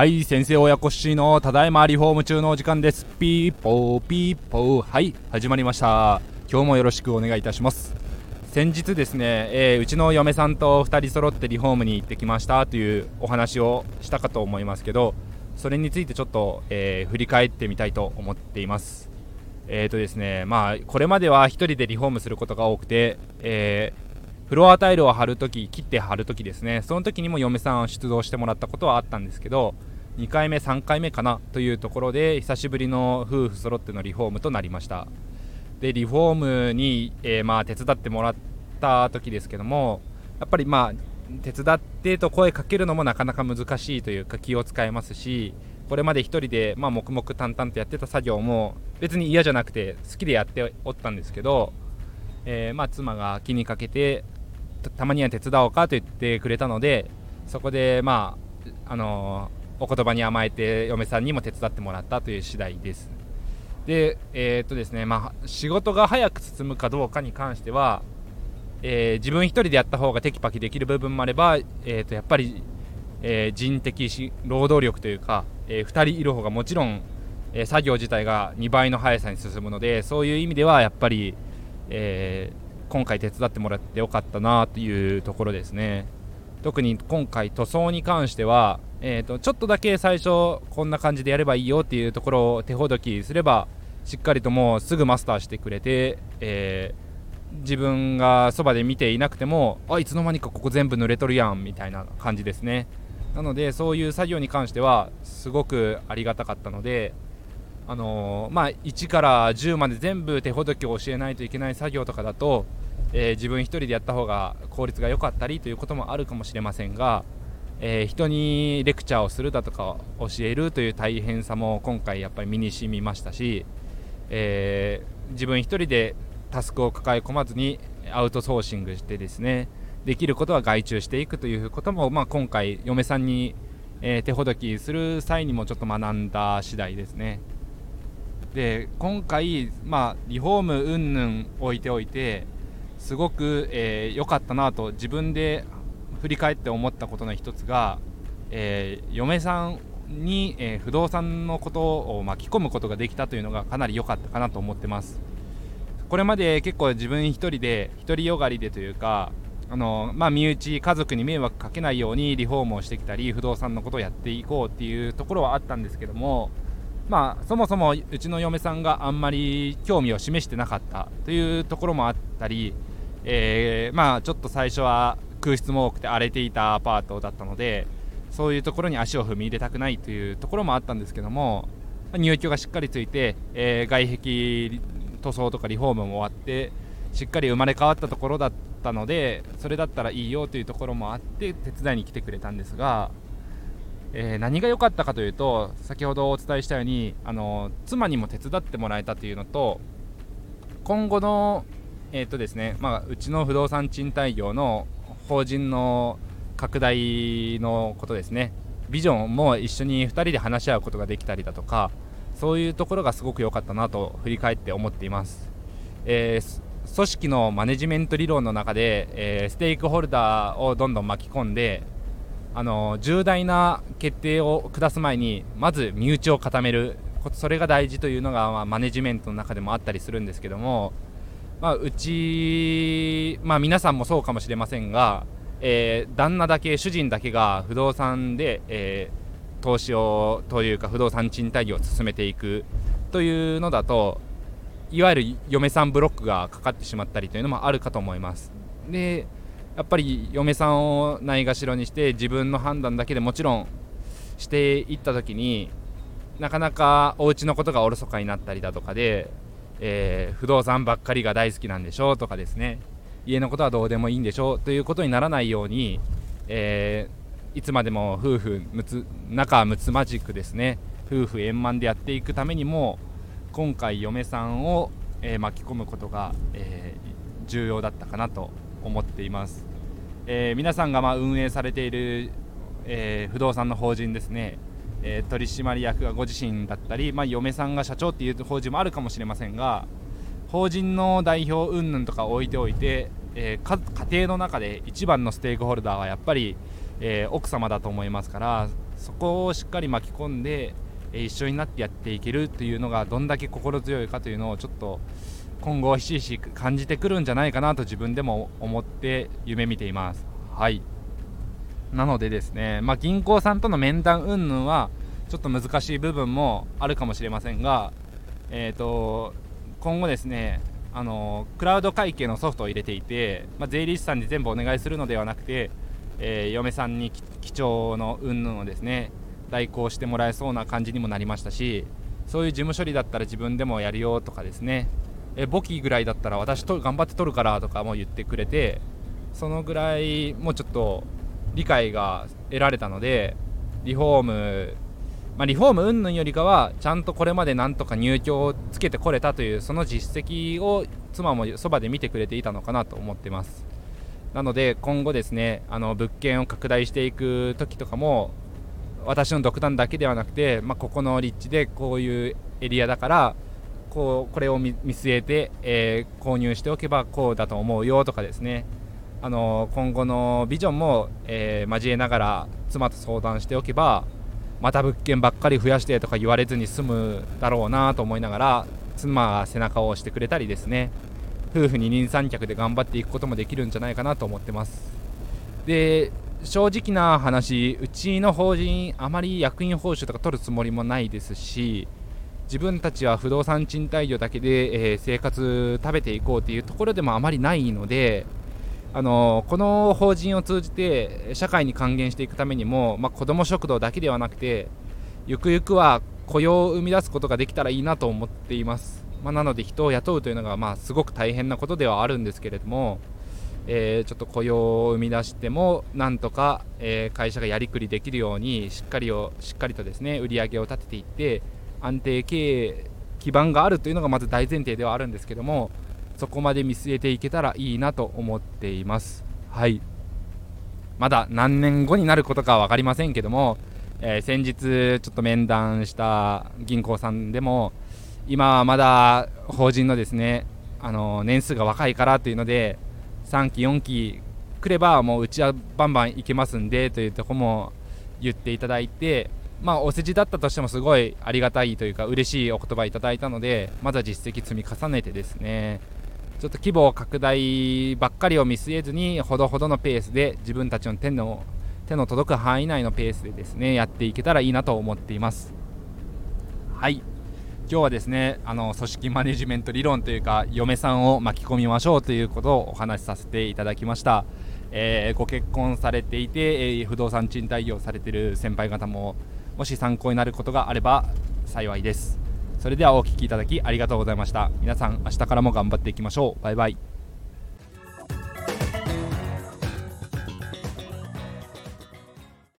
はい先生親子しのただいまリフォーム中のお時間です。ピーポーピーポー。はい始まりました。今日もよろしくお願いいたします。先日ですね、えー、うちの嫁さんと2人揃ってリフォームに行ってきました。というお話をしたかと思いますけどそれについてちょっと、えー、振り返ってみたいと思っています。えーとですねまあこれまでは1人でリフォームすることが多くて、えーフロアタイルを貼るとき、切って貼るときですね、その時にも嫁さんを出動してもらったことはあったんですけど、2回目、3回目かな？というところで、久しぶりの夫婦揃ってのリフォームとなりました。で、リフォームに、えー、まあ手伝ってもらった時ですけども、やっぱりまあ、手伝ってと声かけるのもなかなか難しいというか気を使えますし、これまで1人で、まあ、黙々淡々とやってた作業も別に嫌じゃなくて好きでやっておったんですけど、えー、まあ妻が気にかけてたまには手伝おうかと言ってくれたのでそこでまああのー、お言葉に甘えて嫁さんにも手伝ってもらったという次第です。でえー、っとですねまあ仕事が早く進むかどうかに関しては、えー、自分1人でやった方がテキパキできる部分もあれば、えー、とやっぱり、え人的労働力というか、え2人いる方がもちろん、え作業自体が2倍の速さに進むのでそういう意味ではやっぱり、えー今回手伝ってもらってよかったなというところですね。特に今回塗装に関しては、えーと、ちょっとだけ最初こんな感じでやればいいよっていうところを手ほどきすればしっかりともうすぐマスターしてくれて、えー、自分がそばで見ていなくてもあいつの間にかここ全部濡れとるやんみたいな感じですね。なのでそういう作業に関してはすごくありがたかったのであのー、まあ、1から10まで全部手ほどきを教えないといけない作業とかだとえー、自分1人でやった方が効率が良かったりということもあるかもしれませんが、えー、人にレクチャーをするだとか教えるという大変さも今回やっぱり身に染みましたし、えー、自分1人でタスクを抱え込まずにアウトソーシングしてですねできることは外注していくということも、まあ、今回嫁さんに、え、手ほどきする際にもちょっと学んだ次第ですね。で今回、まあ、リフォーム云々置いておいてすごく良、えー、かったなと自分で振り返って思ったことの一つが、えー、嫁さんに、えー、不動産のことを巻き込むことができたというのがかなり良かったかなと思ってます。これまで結構自分一人で独りよがりでというかあのまあ、身内家族に迷惑かけないようにリフォームをしてきたり不動産のことをやっていこうっていうところはあったんですけどもまあ、そもそもうちの嫁さんがあんまり興味を示してなかったというところもあったりえー、まあちょっと最初は空室も多くて荒れていたアパートだったのでそういうところに足を踏み入れたくないというところもあったんですけども入居がしっかりついて、えー、外壁塗装とかリフォームも終わってしっかり生まれ変わったところだったのでそれだったらいいよというところもあって手伝いに来てくれたんですが、えー、何が良かったかというと先ほどお伝えしたようにあの妻にも手伝ってもらえたというのと今後のえーとですねまあ、うちの不動産賃貸業の法人の拡大のことですね。ビジョンも一緒に2人で話し合うことができたりだとかそういうところがすごく良かったなと振り返って思っています、えー、組織のマネジメント理論の中で、えー、ステークホルダーをどんどん巻き込んであの重大な決定を下す前にまず身内を固める。それが大事というのが、まあ、マネジメントの中でもあったりするんですけどもまあ、うち、まあ、皆さんもそうかもしれませんが、えー、旦那だけ主人だけが不動産で、えー、投資をというか不動産賃貸業を進めていくというのだといわゆる嫁さんブロックがかかってしまったりというのもあるかと思います。でやっぱり嫁さんをないがしろにして自分の判断だけでもちろんしていった時になかなかお家のことがおろそかになったりだとかでえー、不動産ばっかりが大好きなんでしょうとかですね。家のことはどうでもいいんでしょうということにならないように、えー、いつまでも夫婦むつ仲睦まじくですね。夫婦円満でやっていくためにも今回嫁さんを、えー、巻き込むことが、え重要だったかなと思っています、え皆さんがま運営されている、え不動産の法人ですね。えー、取締役がご自身だったり、まあ、嫁さんが社長っていう法人もあるかもしれませんが法人の代表云々とか置いておいて、えー、家庭の中で一番のステークホルダーはやっぱり、えー、奥様だと思いますからそこをしっかり巻き込んで、え一緒になってやっていけるというのがどんだけ心強いかというのをちょっと今後ひしひし感じてくるんじゃないかなと自分でも思って夢見ています。はい。なのでですね、まあ、銀行さんとの面談云々はちょっと難しい部分もあるかもしれませんが、えーと、今後ですねあのクラウド会計のソフトを入れていて、まあ、税理士さんに全部お願いするのではなくて、えー、嫁さんに基調の云々をですね代行してもらえそうな感じにもなりましたしそういう事務処理だったら自分でもやるよとかですねえ簿記ぐらいだったら私と頑張って取るからとかも言ってくれてそのぐらいもうちょっと理解が得られたのでリフォームまあ、リフォーム云々よりかはちゃんとこれまでなんとか入居をつけてこれたというその実績を妻もそばで見てくれていたのかなと思ってます。なので今後ですねあの物件を拡大していく時とかも私の独断だけではなくて、まあ、ここの立地でこういうエリアだからこうこれを見据えて、えー、購入しておけばこうだと思うよとかですね。あの今後のビジョンも、えー、交えながら妻と相談しておけばまた物件ばっかり増やしてとか言われずに済むだろうなと思いながら妻が背中を押してくれたりですね。夫婦二人三脚で頑張っていくこともできるんじゃないかなと思ってます。で正直な話うちの法人あまり役員報酬とか取るつもりもないですし自分たちは不動産賃貸業だけで、えー、生活食べていこうというところでもあまりないのであのこの法人を通じて社会に還元していくためにも、まあ、子ども食堂だけではなくてゆくゆくは雇用を生み出すことができたらいいなと思っています、まあ、なので人を雇うというのが、まあ、すごく大変なことではあるんですけれども、えー、ちょっと雇用を生み出してもなんとか、えー、会社がやりくりできるようにしっかりをしっかりとですね売り上げを立てていって安定経営基盤があるというのがまず大前提ではあるんですけどもそこまで見据えていけたらいいなと思っています。はい。まだ何年後になることかは分かりませんけども、えー、先日ちょっと面談した銀行さんでも今はまだ法人のですねあの年数が若いからというので3期4期来ればもううちはバンバン行けますんでというとこも言っていただいてまあ、お世辞だったとしてもすごいありがたいというか嬉しいお言葉いただいたのでまずは実績積み重ねてですねちょっと規模拡大ばっかりを見据えずにほどほどのペースで自分たちの手の手の届く範囲内のペースでですねやっていけたらいいなと思っています。はい。今日はですねあの組織マネジメント理論というか嫁さんを巻き込みましょうということをお話しさせていただきました。えー、ご結婚されていて、えー、不動産賃貸業されている先輩方ももし参考になることがあれば幸いです。それではお聴きいただきありがとうございました。皆さん明日からも頑張っていきましょう。バイバイ。